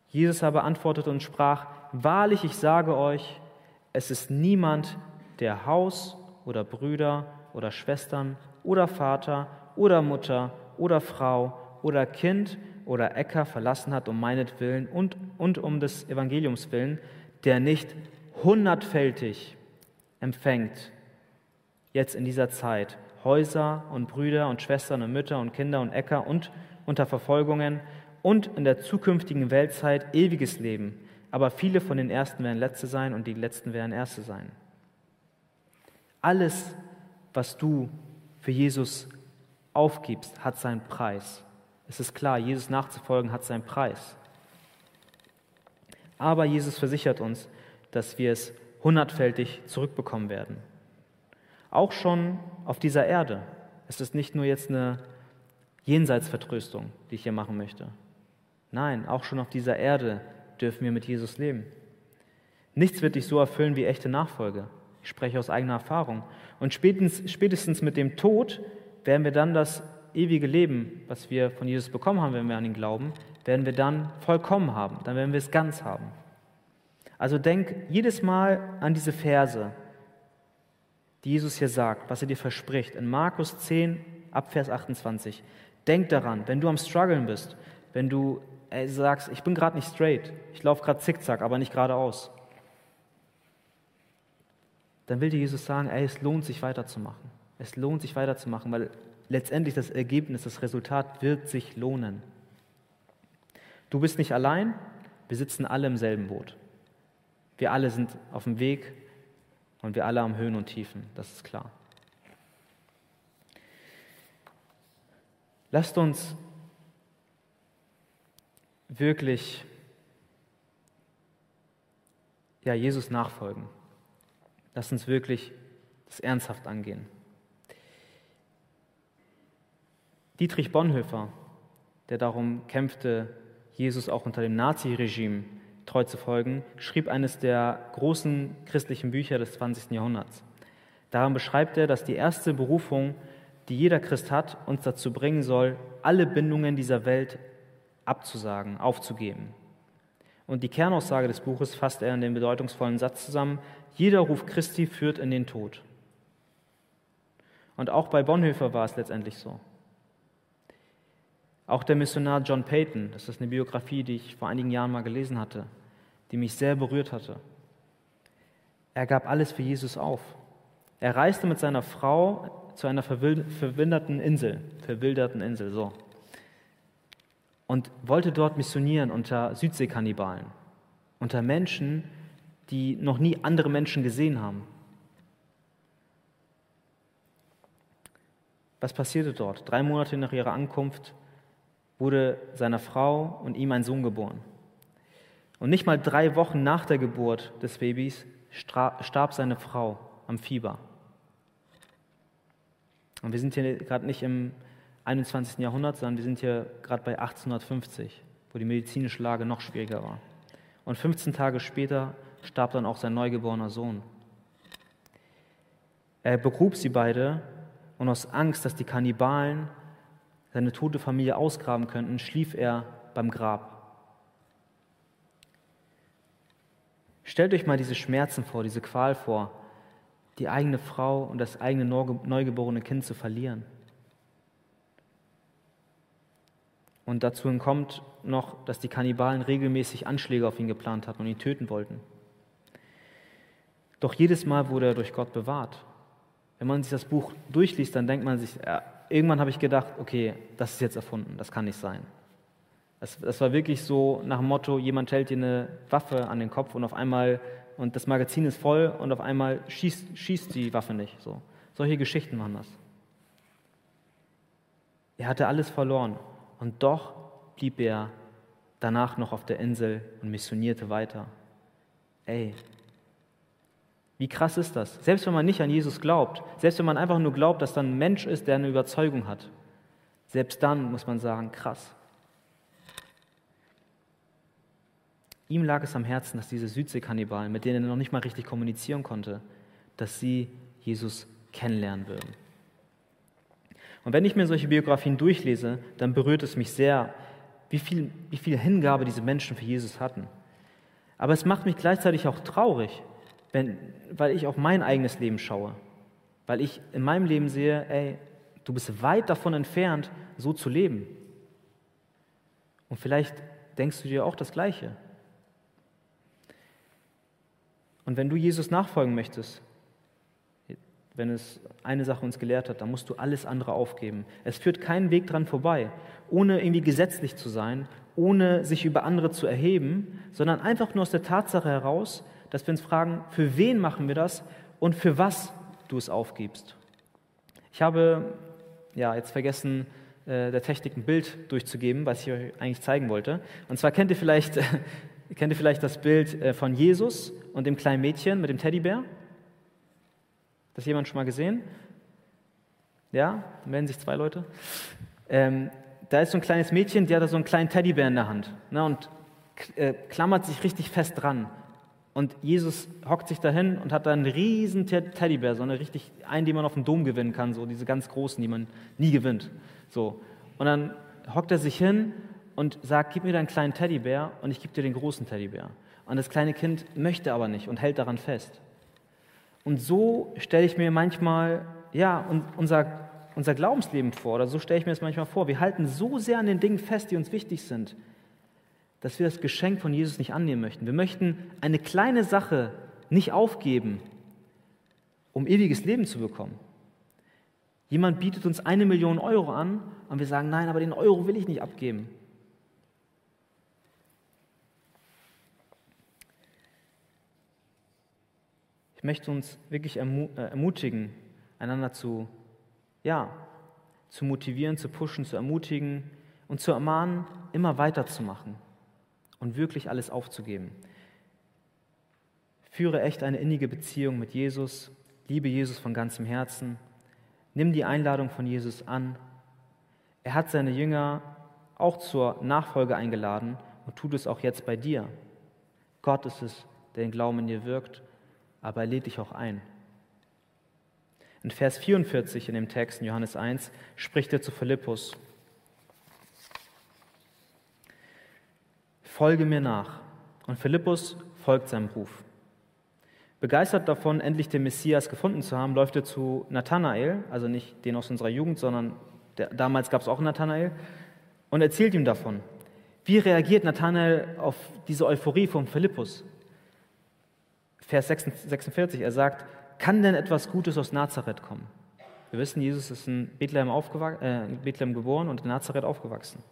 Jesus aber antwortete und sprach, wahrlich, ich sage euch, es ist niemand, der Haus oder Brüder oder Schwestern oder Vater oder Mutter oder Frau oder Kind oder Äcker verlassen hat um meinetwillen und, und um des Evangeliums willen, der nicht hundertfältig empfängt, jetzt in dieser Zeit Häuser und Brüder und Schwestern und Mütter und Kinder und Äcker und unter Verfolgungen und in der zukünftigen Weltzeit ewiges Leben. Aber viele von den Ersten werden Letzte sein und die Letzten werden Erste sein. Alles, was du für Jesus aufgibst, hat seinen Preis. Es ist klar, Jesus nachzufolgen hat seinen Preis. Aber Jesus versichert uns, dass wir es hundertfältig zurückbekommen werden. Auch schon auf dieser Erde. Es ist nicht nur jetzt eine Jenseitsvertröstung, die ich hier machen möchte. Nein, auch schon auf dieser Erde dürfen wir mit Jesus leben. Nichts wird dich so erfüllen wie echte Nachfolge. Ich spreche aus eigener Erfahrung. Und spätestens, spätestens mit dem Tod werden wir dann das ewige Leben, was wir von Jesus bekommen haben, wenn wir an ihn glauben, werden wir dann vollkommen haben. Dann werden wir es ganz haben. Also denk jedes Mal an diese Verse, die Jesus hier sagt, was er dir verspricht. In Markus 10, Abvers 28. Denk daran, wenn du am Struggeln bist, wenn du ey, sagst, ich bin gerade nicht straight, ich laufe gerade zickzack, aber nicht geradeaus, dann will dir Jesus sagen, ey, es lohnt sich weiterzumachen. Es lohnt sich weiterzumachen, weil letztendlich das Ergebnis, das Resultat wird sich lohnen. Du bist nicht allein, wir sitzen alle im selben Boot. Wir alle sind auf dem Weg und wir alle haben Höhen und Tiefen, das ist klar. Lasst uns wirklich ja, Jesus nachfolgen. Lass uns wirklich das ernsthaft angehen. Dietrich Bonhoeffer, der darum kämpfte, Jesus auch unter dem Naziregime treu zu folgen, schrieb eines der großen christlichen Bücher des 20. Jahrhunderts. Daran beschreibt er, dass die erste Berufung, die jeder Christ hat, uns dazu bringen soll, alle Bindungen dieser Welt abzusagen, aufzugeben. Und die Kernaussage des Buches fasst er in den bedeutungsvollen Satz zusammen, jeder Ruf Christi führt in den Tod. Und auch bei Bonhoeffer war es letztendlich so. Auch der Missionar John Payton, das ist eine Biografie, die ich vor einigen Jahren mal gelesen hatte, die mich sehr berührt hatte. Er gab alles für Jesus auf. Er reiste mit seiner Frau zu einer verwilderten Insel, verwilderten Insel, so. Und wollte dort missionieren unter Südseekannibalen, unter Menschen, die noch nie andere Menschen gesehen haben. Was passierte dort? Drei Monate nach ihrer Ankunft wurde seiner Frau und ihm ein Sohn geboren. Und nicht mal drei Wochen nach der Geburt des Babys starb seine Frau am Fieber. Und wir sind hier gerade nicht im 21. Jahrhundert, sondern wir sind hier gerade bei 1850, wo die medizinische Lage noch schwieriger war. Und 15 Tage später starb dann auch sein neugeborener Sohn. Er begrub sie beide und aus Angst, dass die Kannibalen seine tote Familie ausgraben könnten, schlief er beim Grab. Stellt euch mal diese Schmerzen vor, diese Qual vor, die eigene Frau und das eigene neugeborene Kind zu verlieren. Und dazu kommt noch, dass die Kannibalen regelmäßig Anschläge auf ihn geplant hatten und ihn töten wollten. Doch jedes Mal wurde er durch Gott bewahrt. Wenn man sich das Buch durchliest, dann denkt man sich, irgendwann habe ich gedacht, okay, das ist jetzt erfunden, das kann nicht sein. Das, das war wirklich so nach dem Motto, jemand hält dir eine Waffe an den Kopf und auf einmal, und das Magazin ist voll und auf einmal schießt, schießt die Waffe nicht. So. Solche Geschichten waren das. Er hatte alles verloren und doch blieb er danach noch auf der Insel und missionierte weiter. Ey, wie krass ist das? Selbst wenn man nicht an Jesus glaubt, selbst wenn man einfach nur glaubt, dass da ein Mensch ist, der eine Überzeugung hat, selbst dann muss man sagen, krass. Ihm lag es am Herzen, dass diese Südseekannibalen, mit denen er noch nicht mal richtig kommunizieren konnte, dass sie Jesus kennenlernen würden. Und wenn ich mir solche Biografien durchlese, dann berührt es mich sehr, wie viel, wie viel Hingabe diese Menschen für Jesus hatten. Aber es macht mich gleichzeitig auch traurig, wenn, weil ich auf mein eigenes Leben schaue, weil ich in meinem Leben sehe, ey, du bist weit davon entfernt, so zu leben. Und vielleicht denkst du dir auch das Gleiche. Und wenn du Jesus nachfolgen möchtest, wenn es eine Sache uns gelehrt hat, dann musst du alles andere aufgeben. Es führt keinen Weg dran vorbei, ohne irgendwie gesetzlich zu sein, ohne sich über andere zu erheben, sondern einfach nur aus der Tatsache heraus, dass wir uns fragen, für wen machen wir das und für was du es aufgibst. Ich habe ja jetzt vergessen, äh, der Technik ein Bild durchzugeben, was ich euch eigentlich zeigen wollte. Und zwar kennt ihr vielleicht, kennt ihr vielleicht das Bild äh, von Jesus und dem kleinen Mädchen mit dem Teddybär? Das jemand schon mal gesehen? Ja, melden sich zwei Leute. Ähm, da ist so ein kleines Mädchen, die hat da so einen kleinen Teddybär in der Hand ne, und äh, klammert sich richtig fest dran. Und Jesus hockt sich dahin und hat da einen riesen Teddybär, so eine richtig, einen, den man auf dem Dom gewinnen kann, so diese ganz großen, die man nie gewinnt. So. Und dann hockt er sich hin und sagt, gib mir deinen kleinen Teddybär und ich gebe dir den großen Teddybär. Und das kleine Kind möchte aber nicht und hält daran fest. Und so stelle ich mir manchmal, ja, unser, unser Glaubensleben vor, oder so stelle ich mir das manchmal vor. Wir halten so sehr an den Dingen fest, die uns wichtig sind, dass wir das Geschenk von Jesus nicht annehmen möchten. Wir möchten eine kleine Sache nicht aufgeben, um ewiges Leben zu bekommen. Jemand bietet uns eine Million Euro an und wir sagen, nein, aber den Euro will ich nicht abgeben. Ich möchte uns wirklich äh, ermutigen, einander zu, ja, zu motivieren, zu pushen, zu ermutigen und zu ermahnen, immer weiterzumachen und wirklich alles aufzugeben. Führe echt eine innige Beziehung mit Jesus, liebe Jesus von ganzem Herzen, nimm die Einladung von Jesus an. Er hat seine Jünger auch zur Nachfolge eingeladen und tut es auch jetzt bei dir. Gott ist es, der den Glauben in dir wirkt, aber er lädt dich auch ein. In Vers 44 in dem Text in Johannes 1 spricht er zu Philippus. Folge mir nach. Und Philippus folgt seinem Ruf. Begeistert davon, endlich den Messias gefunden zu haben, läuft er zu Nathanael, also nicht den aus unserer Jugend, sondern der, damals gab es auch Nathanael, und erzählt ihm davon. Wie reagiert Nathanael auf diese Euphorie von Philippus? Vers 46, er sagt, kann denn etwas Gutes aus Nazareth kommen? Wir wissen, Jesus ist in Bethlehem, äh, in Bethlehem geboren und in Nazareth aufgewachsen.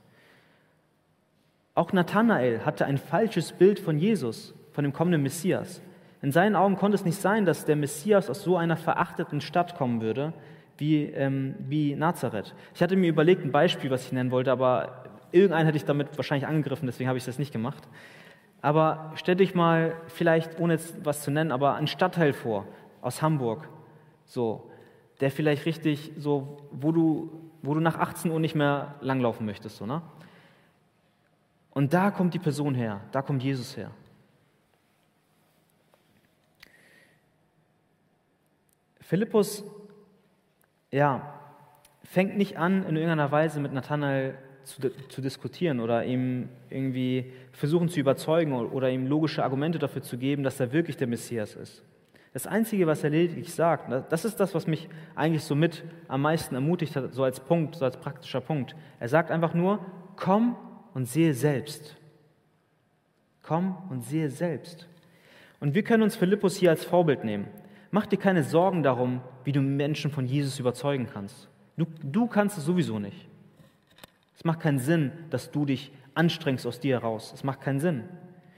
Auch Nathanael hatte ein falsches Bild von Jesus, von dem kommenden Messias. In seinen Augen konnte es nicht sein, dass der Messias aus so einer verachteten Stadt kommen würde wie, ähm, wie Nazareth. Ich hatte mir überlegt, ein Beispiel, was ich nennen wollte, aber irgendeinen hätte ich damit wahrscheinlich angegriffen, deswegen habe ich das nicht gemacht. Aber stell dich mal vielleicht, ohne jetzt was zu nennen, aber einen Stadtteil vor aus Hamburg, so, der vielleicht richtig so, wo du, wo du nach 18 Uhr nicht mehr langlaufen möchtest, so, ne? Und da kommt die Person her, da kommt Jesus her. Philippus, ja, fängt nicht an, in irgendeiner Weise mit Nathanael zu, zu, diskutieren oder ihm irgendwie versuchen zu überzeugen oder ihm logische Argumente dafür zu geben, dass er wirklich der Messias ist. Das Einzige, was er lediglich sagt, das ist das, was mich eigentlich so mit am meisten ermutigt hat, so als Punkt, so als praktischer Punkt. Er sagt einfach nur, komm und sehe selbst. Komm und sehe selbst. Und wir können uns Philippus hier als Vorbild nehmen. Mach dir keine Sorgen darum, wie du Menschen von Jesus überzeugen kannst. Du, du kannst es sowieso nicht. Es macht keinen Sinn, dass du dich anstrengst aus dir heraus. Es macht keinen Sinn.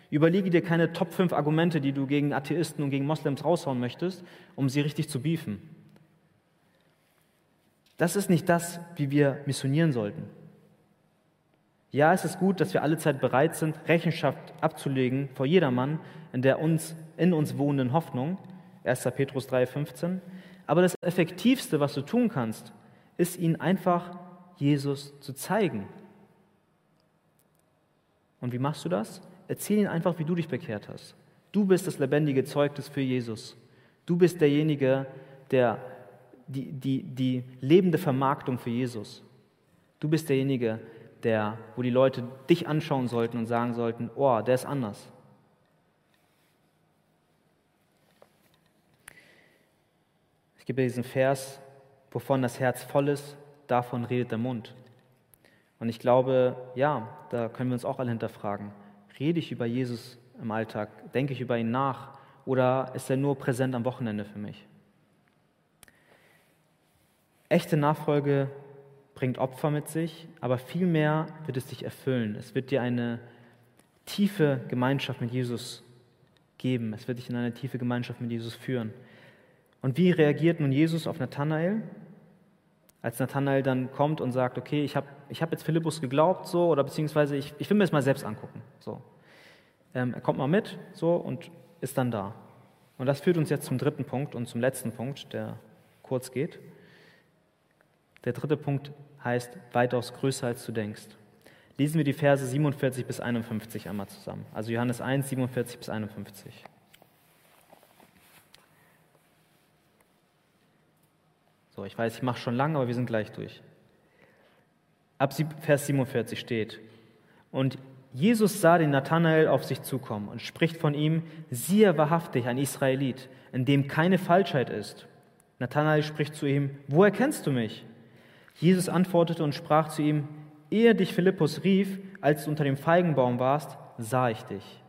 Überlege dir keine Top 5 Argumente, die du gegen Atheisten und gegen Moslems raushauen möchtest, um sie richtig zu beefen. Das ist nicht das, wie wir missionieren sollten. Ja, es ist gut, dass wir alle Zeit bereit sind, Rechenschaft abzulegen vor jedermann in der uns, in uns wohnenden Hoffnung. 1. Petrus 3,15. Aber das Effektivste, was du tun kannst, ist ihn einfach Jesus zu zeigen. Und wie machst du das? Erzähl ihn einfach, wie du dich bekehrt hast. Du bist das lebendige Zeugnis für Jesus. Du bist derjenige, der die, die, die lebende Vermarktung für Jesus. Du bist derjenige, der, wo die Leute dich anschauen sollten und sagen sollten, oh, der ist anders. Ich gebe diesen Vers, wovon das Herz voll ist, davon redet der Mund. Und ich glaube, ja, da können wir uns auch alle hinterfragen. Rede ich über Jesus im Alltag? Denke ich über ihn nach? Oder ist er nur präsent am Wochenende für mich? Echte Nachfolge bringt Opfer mit sich, aber vielmehr wird es dich erfüllen. Es wird dir eine tiefe Gemeinschaft mit Jesus geben. Es wird dich in eine tiefe Gemeinschaft mit Jesus führen. Und wie reagiert nun Jesus auf Nathanael? Als Nathanael dann kommt und sagt, okay, ich habe ich hab jetzt Philippus geglaubt, so, oder beziehungsweise ich, ich will mir das mal selbst angucken. So. Ähm, er kommt mal mit, so, und ist dann da. Und das führt uns jetzt zum dritten Punkt und zum letzten Punkt, der kurz geht. Der dritte Punkt heißt weitaus größer als du denkst. Lesen wir die Verse 47 bis 51 einmal zusammen. Also Johannes 1, 47 bis 51. So, ich weiß, ich mache schon lange, aber wir sind gleich durch. Ab Vers 47 steht, und Jesus sah den Nathanael auf sich zukommen und spricht von ihm, siehe wahrhaftig ein Israelit, in dem keine Falschheit ist. Nathanael spricht zu ihm, wo erkennst du mich? Jesus antwortete und sprach zu ihm, ehe dich Philippus rief, als du unter dem Feigenbaum warst, sah ich dich.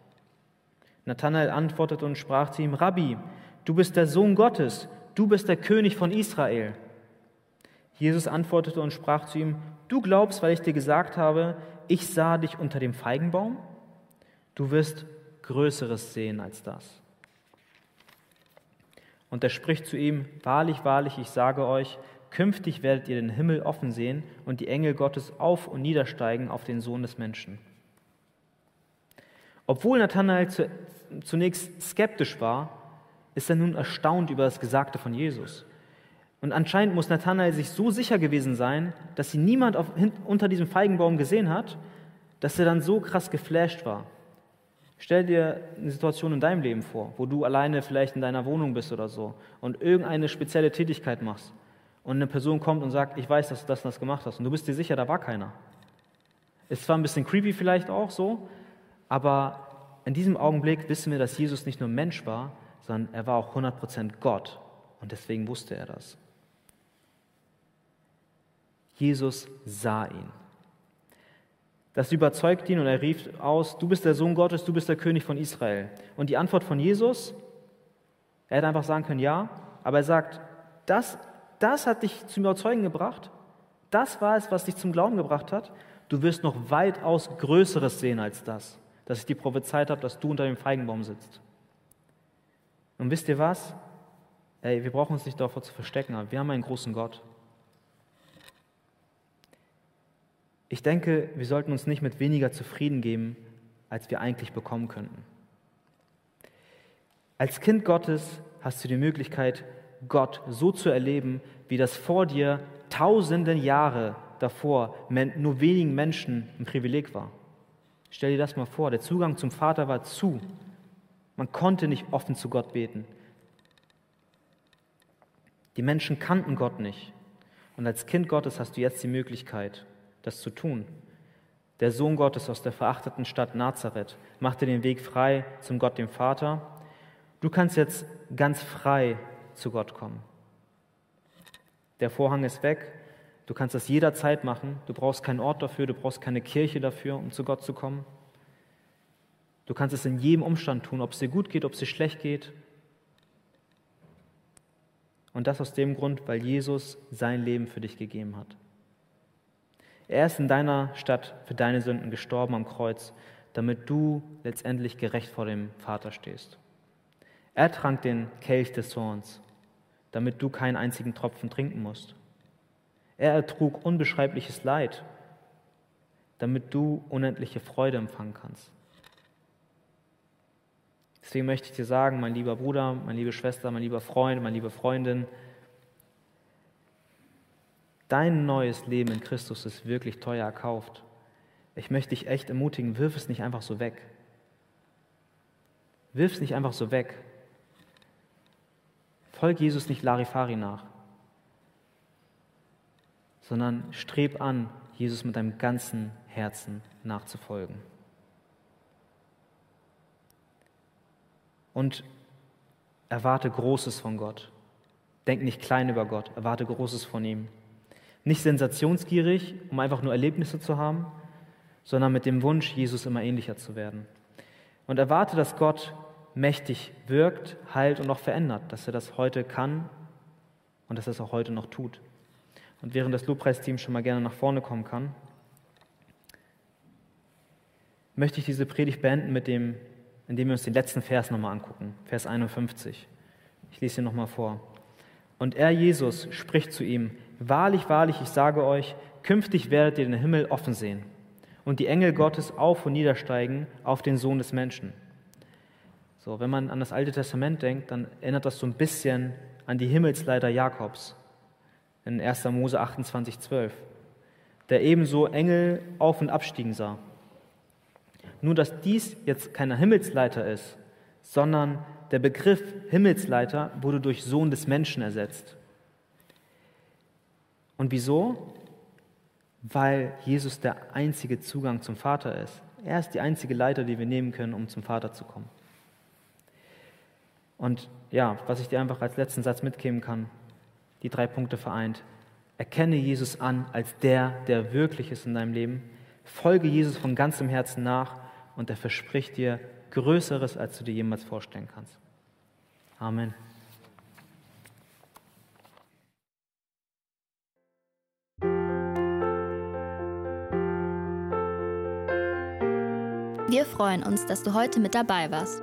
Nathanael antwortete und sprach zu ihm, Rabbi, du bist der Sohn Gottes, du bist der König von Israel. Jesus antwortete und sprach zu ihm, du glaubst, weil ich dir gesagt habe, ich sah dich unter dem Feigenbaum? Du wirst Größeres sehen als das. Und er spricht zu ihm, wahrlich, wahrlich, ich sage euch, künftig werdet ihr den Himmel offen sehen und die Engel Gottes auf und niedersteigen auf den Sohn des Menschen. Obwohl Nathanael, zunächst skeptisch war, ist er nun erstaunt über das Gesagte von Jesus. Und anscheinend muss Nathanael sich so sicher gewesen sein, dass sie niemand auf, unter diesem Feigenbaum gesehen hat, dass er dann so krass geflasht war. Stell dir eine Situation in deinem Leben vor, wo du alleine vielleicht in deiner Wohnung bist oder so und irgendeine spezielle Tätigkeit machst und eine Person kommt und sagt, ich weiß, dass du das und das gemacht hast und du bist dir sicher, da war keiner. Ist zwar ein bisschen creepy vielleicht auch so, aber in diesem Augenblick wissen wir, dass Jesus nicht nur Mensch war, sondern er war auch 100% Gott und deswegen wusste er das. Jesus sah ihn. Das überzeugt ihn und er rief aus, du bist der Sohn Gottes, du bist der König von Israel. Und die Antwort von Jesus, er hätte einfach sagen können, ja, aber er sagt, das, das hat dich zum Überzeugen gebracht, das war es, was dich zum Glauben gebracht hat. Du wirst noch weitaus Größeres sehen als das, dass ich dir prophezeit habe, dass du unter dem Feigenbaum sitzt. Und wisst ihr was? Ey, wir brauchen uns nicht davor zu verstecken, aber wir haben einen großen Gott. Ich denke, wir sollten uns nicht mit weniger zufrieden geben, als wir eigentlich bekommen könnten. Als Kind Gottes hast du die Möglichkeit, Gott so zu erleben, wie das vor dir tausenden Jahre davor nur wenigen Menschen ein Privileg war. Stell dir das mal vor, der Zugang zum Vater war zu. Man konnte nicht offen zu Gott beten. Die Menschen kannten Gott nicht. Und als Kind Gottes hast du jetzt die Möglichkeit, das zu tun. Der Sohn Gottes aus der verachteten Stadt Nazareth machte den Weg frei zum Gott, dem Vater. Du kannst jetzt ganz frei zu Gott kommen. Der Vorhang ist weg. Du kannst das jederzeit machen. Du brauchst keinen Ort dafür, du brauchst keine Kirche dafür, um zu Gott zu kommen. Du kannst es in jedem Umstand tun, ob es dir gut geht, ob es dir schlecht geht. Und das aus dem Grund, weil Jesus sein Leben für dich gegeben hat. Er ist in deiner Stadt für deine Sünden gestorben am Kreuz, damit du letztendlich gerecht vor dem Vater stehst. Er trank den Kelch des Zorns, damit du keinen einzigen Tropfen trinken musst. Er ertrug unbeschreibliches Leid, damit du unendliche Freude empfangen kannst. Deswegen möchte ich dir sagen, mein lieber Bruder, meine liebe Schwester, mein lieber Freund, meine liebe Freundin, Dein neues Leben in Christus ist wirklich teuer erkauft. Ich möchte dich echt ermutigen, wirf es nicht einfach so weg. Wirf es nicht einfach so weg. Folg Jesus nicht Larifari nach, sondern streb an, Jesus mit deinem ganzen Herzen nachzufolgen. Und erwarte Großes von Gott. Denk nicht klein über Gott, erwarte Großes von ihm. Nicht sensationsgierig, um einfach nur Erlebnisse zu haben, sondern mit dem Wunsch, Jesus immer ähnlicher zu werden. Und erwarte, dass Gott mächtig wirkt, heilt und auch verändert, dass er das heute kann und dass er es auch heute noch tut. Und während das Lobpreisteam schon mal gerne nach vorne kommen kann, möchte ich diese Predigt beenden mit dem, indem wir uns den letzten Vers nochmal angucken, Vers 51. Ich lese ihn nochmal vor. Und er, Jesus, spricht zu ihm, Wahrlich, wahrlich, ich sage euch, künftig werdet ihr den Himmel offen sehen und die Engel Gottes auf und niedersteigen auf den Sohn des Menschen. So, wenn man an das Alte Testament denkt, dann erinnert das so ein bisschen an die Himmelsleiter Jakobs in 1. Mose 28, 12, der ebenso Engel auf und abstiegen sah. Nur, dass dies jetzt keiner Himmelsleiter ist, sondern der Begriff Himmelsleiter wurde durch Sohn des Menschen ersetzt. Und wieso? Weil Jesus der einzige Zugang zum Vater ist. Er ist die einzige Leiter, die wir nehmen können, um zum Vater zu kommen. Und ja, was ich dir einfach als letzten Satz mitgeben kann, die drei Punkte vereint. Erkenne Jesus an als der, der wirklich ist in deinem Leben. Folge Jesus von ganzem Herzen nach und er verspricht dir Größeres, als du dir jemals vorstellen kannst. Amen. Wir freuen uns, dass du heute mit dabei warst.